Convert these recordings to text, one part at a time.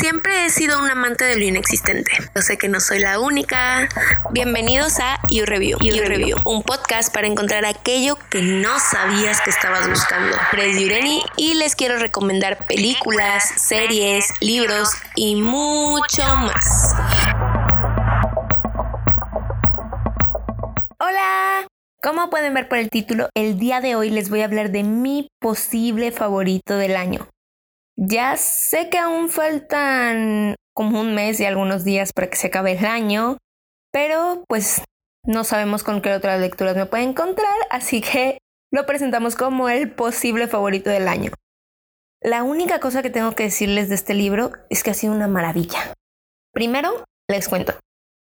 Siempre he sido un amante de lo inexistente. Yo sé que no soy la única. Bienvenidos a You Review, You Review, un podcast para encontrar aquello que no sabías que estabas buscando. Fred Yureni y les quiero recomendar películas, series, libros y mucho más. Hola. Como pueden ver por el título, el día de hoy les voy a hablar de mi posible favorito del año. Ya sé que aún faltan como un mes y algunos días para que se acabe el año, pero pues no sabemos con qué otras lecturas me pueden encontrar, así que lo presentamos como el posible favorito del año. La única cosa que tengo que decirles de este libro es que ha sido una maravilla. Primero, les cuento.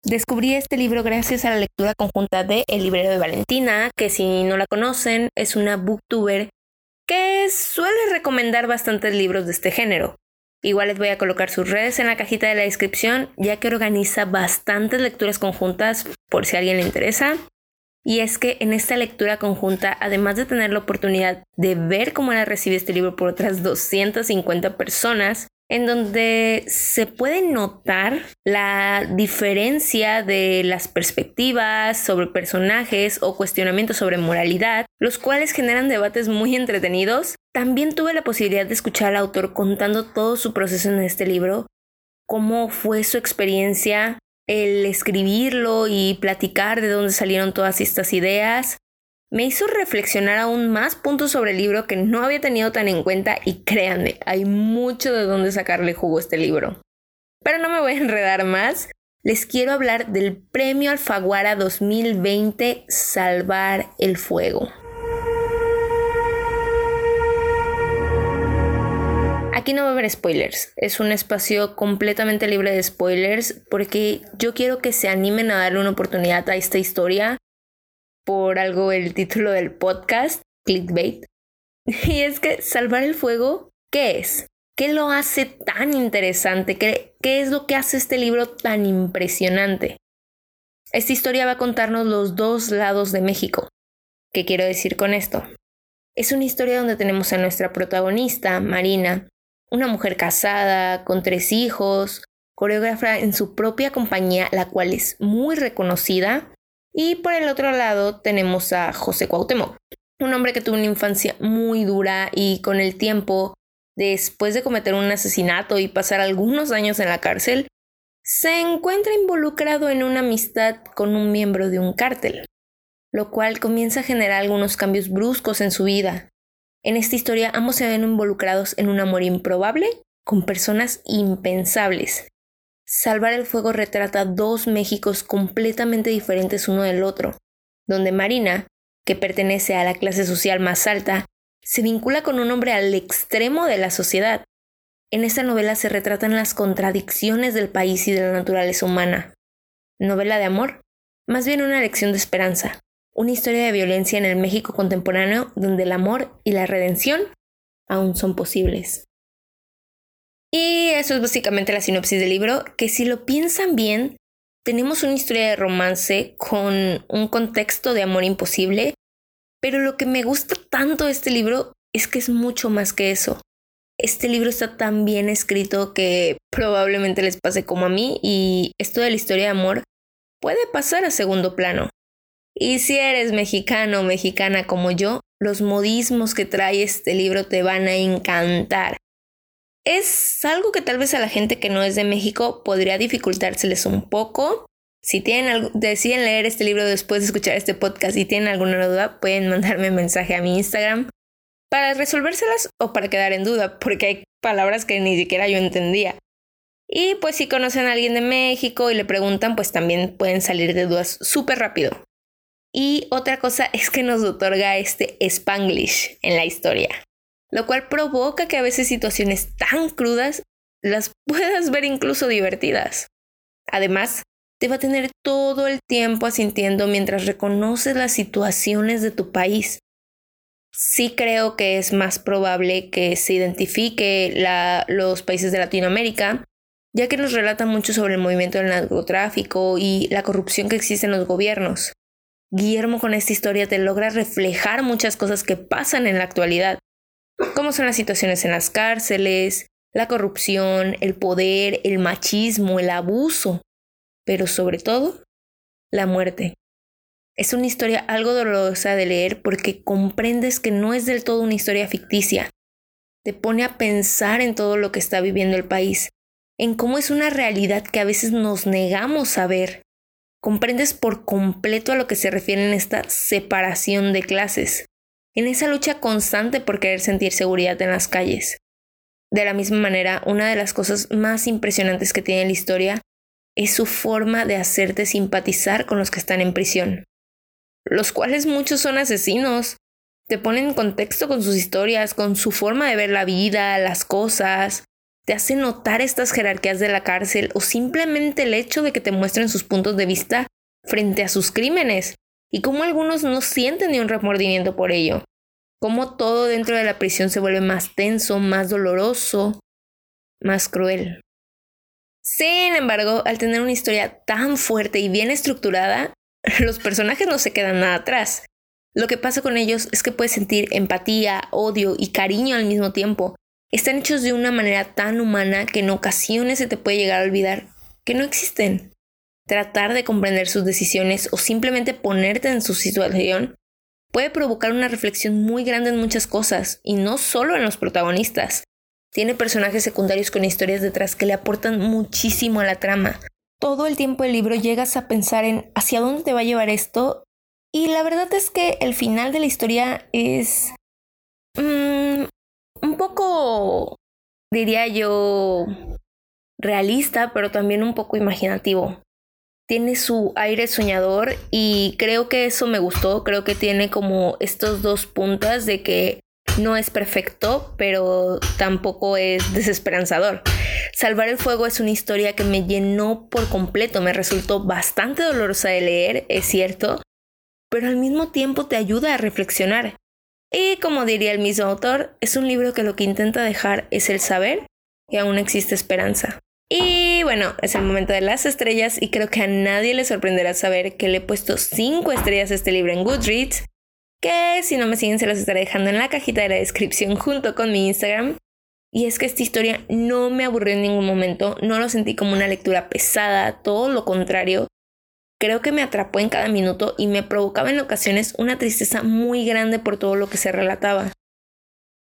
Descubrí este libro gracias a la lectura conjunta de El librero de Valentina, que si no la conocen, es una booktuber que suele recomendar bastantes libros de este género. Igual les voy a colocar sus redes en la cajita de la descripción, ya que organiza bastantes lecturas conjuntas por si a alguien le interesa. Y es que en esta lectura conjunta, además de tener la oportunidad de ver cómo era recibe este libro por otras 250 personas, en donde se puede notar la diferencia de las perspectivas sobre personajes o cuestionamientos sobre moralidad, los cuales generan debates muy entretenidos. También tuve la posibilidad de escuchar al autor contando todo su proceso en este libro, cómo fue su experiencia el escribirlo y platicar de dónde salieron todas estas ideas, me hizo reflexionar aún más puntos sobre el libro que no había tenido tan en cuenta y créanme, hay mucho de dónde sacarle jugo a este libro. Pero no me voy a enredar más, les quiero hablar del Premio Alfaguara 2020 Salvar el Fuego. Aquí no va a haber spoilers, es un espacio completamente libre de spoilers porque yo quiero que se animen a darle una oportunidad a esta historia por algo el título del podcast, clickbait. Y es que salvar el fuego, ¿qué es? ¿Qué lo hace tan interesante? ¿Qué, ¿Qué, es lo que hace este libro tan impresionante? Esta historia va a contarnos los dos lados de México. ¿Qué quiero decir con esto? Es una historia donde tenemos a nuestra protagonista, Marina, una mujer casada, con tres hijos, coreógrafa en su propia compañía, la cual es muy reconocida, y por el otro lado tenemos a José Cuauhtémoc, un hombre que tuvo una infancia muy dura y con el tiempo, después de cometer un asesinato y pasar algunos años en la cárcel, se encuentra involucrado en una amistad con un miembro de un cártel, lo cual comienza a generar algunos cambios bruscos en su vida. En esta historia ambos se ven involucrados en un amor improbable con personas impensables, Salvar el Fuego retrata dos Méxicos completamente diferentes uno del otro, donde Marina, que pertenece a la clase social más alta, se vincula con un hombre al extremo de la sociedad. En esta novela se retratan las contradicciones del país y de la naturaleza humana. ¿Novela de amor? Más bien una lección de esperanza, una historia de violencia en el México contemporáneo donde el amor y la redención aún son posibles. Y eso es básicamente la sinopsis del libro, que si lo piensan bien, tenemos una historia de romance con un contexto de amor imposible, pero lo que me gusta tanto de este libro es que es mucho más que eso. Este libro está tan bien escrito que probablemente les pase como a mí y esto de la historia de amor puede pasar a segundo plano. Y si eres mexicano o mexicana como yo, los modismos que trae este libro te van a encantar. Es algo que tal vez a la gente que no es de México podría dificultárseles un poco. Si tienen deciden leer este libro después de escuchar este podcast y tienen alguna duda, pueden mandarme un mensaje a mi Instagram para resolvérselas o para quedar en duda, porque hay palabras que ni siquiera yo entendía. Y pues si conocen a alguien de México y le preguntan, pues también pueden salir de dudas súper rápido. Y otra cosa es que nos otorga este spanglish en la historia lo cual provoca que a veces situaciones tan crudas las puedas ver incluso divertidas. Además, te va a tener todo el tiempo asintiendo mientras reconoces las situaciones de tu país. Sí creo que es más probable que se identifique los países de Latinoamérica, ya que nos relata mucho sobre el movimiento del narcotráfico y la corrupción que existe en los gobiernos. Guillermo con esta historia te logra reflejar muchas cosas que pasan en la actualidad, cómo son las situaciones en las cárceles, la corrupción, el poder, el machismo, el abuso, pero sobre todo, la muerte. Es una historia algo dolorosa de leer porque comprendes que no es del todo una historia ficticia. Te pone a pensar en todo lo que está viviendo el país, en cómo es una realidad que a veces nos negamos a ver. Comprendes por completo a lo que se refiere en esta separación de clases, en esa lucha constante por querer sentir seguridad en las calles. De la misma manera, una de las cosas más impresionantes que tiene la historia es su forma de hacerte simpatizar con los que están en prisión, los cuales muchos son asesinos. Te ponen en contexto con sus historias, con su forma de ver la vida, las cosas, te hace notar estas jerarquías de la cárcel o simplemente el hecho de que te muestren sus puntos de vista frente a sus crímenes y cómo algunos no sienten ni un remordimiento por ello cómo todo dentro de la prisión se vuelve más tenso, más doloroso, más cruel. Sin embargo, al tener una historia tan fuerte y bien estructurada, los personajes no se quedan nada atrás. Lo que pasa con ellos es que puedes sentir empatía, odio y cariño al mismo tiempo. Están hechos de una manera tan humana que en ocasiones se te puede llegar a olvidar que no existen. Tratar de comprender sus decisiones o simplemente ponerte en su situación puede provocar una reflexión muy grande en muchas cosas, y no solo en los protagonistas. Tiene personajes secundarios con historias detrás que le aportan muchísimo a la trama. Todo el tiempo del libro llegas a pensar en hacia dónde te va a llevar esto, y la verdad es que el final de la historia es... Mm, un poco, diría yo, realista, pero también un poco imaginativo tiene su aire soñador y creo que eso me gustó, creo que tiene como estos dos puntas de que no es perfecto, pero tampoco es desesperanzador. Salvar el fuego es una historia que me llenó por completo, me resultó bastante dolorosa de leer, es cierto, pero al mismo tiempo te ayuda a reflexionar. Y como diría el mismo autor, es un libro que lo que intenta dejar es el saber que aún existe esperanza. Bueno, es el momento de las estrellas y creo que a nadie le sorprenderá saber que le he puesto 5 estrellas a este libro en Goodreads, que si no me siguen se los estaré dejando en la cajita de la descripción junto con mi Instagram. Y es que esta historia no me aburrió en ningún momento, no lo sentí como una lectura pesada, todo lo contrario. Creo que me atrapó en cada minuto y me provocaba en ocasiones una tristeza muy grande por todo lo que se relataba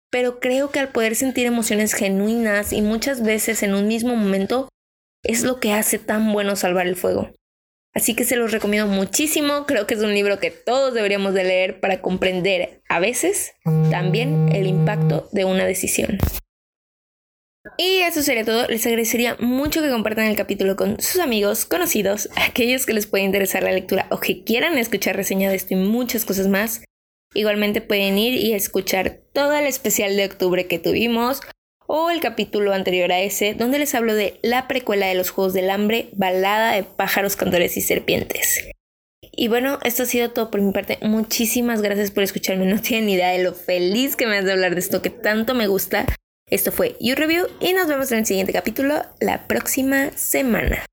pero creo que al poder sentir emociones genuinas y muchas veces en un mismo momento es lo que hace tan bueno salvar el fuego. Así que se los recomiendo muchísimo, creo que es un libro que todos deberíamos de leer para comprender a veces también el impacto de una decisión. Y eso sería todo, les agradecería mucho que compartan el capítulo con sus amigos, conocidos, aquellos que les pueda interesar la lectura o que quieran escuchar reseña de esto y muchas cosas más. Igualmente pueden ir y escuchar todo el especial de octubre que tuvimos o el capítulo anterior a ese donde les hablo de la precuela de los Juegos del Hambre, balada de pájaros, cantores y serpientes. Y bueno, esto ha sido todo por mi parte. Muchísimas gracias por escucharme. No tienen idea de lo feliz que me has de hablar de esto que tanto me gusta. Esto fue You Review y nos vemos en el siguiente capítulo la próxima semana.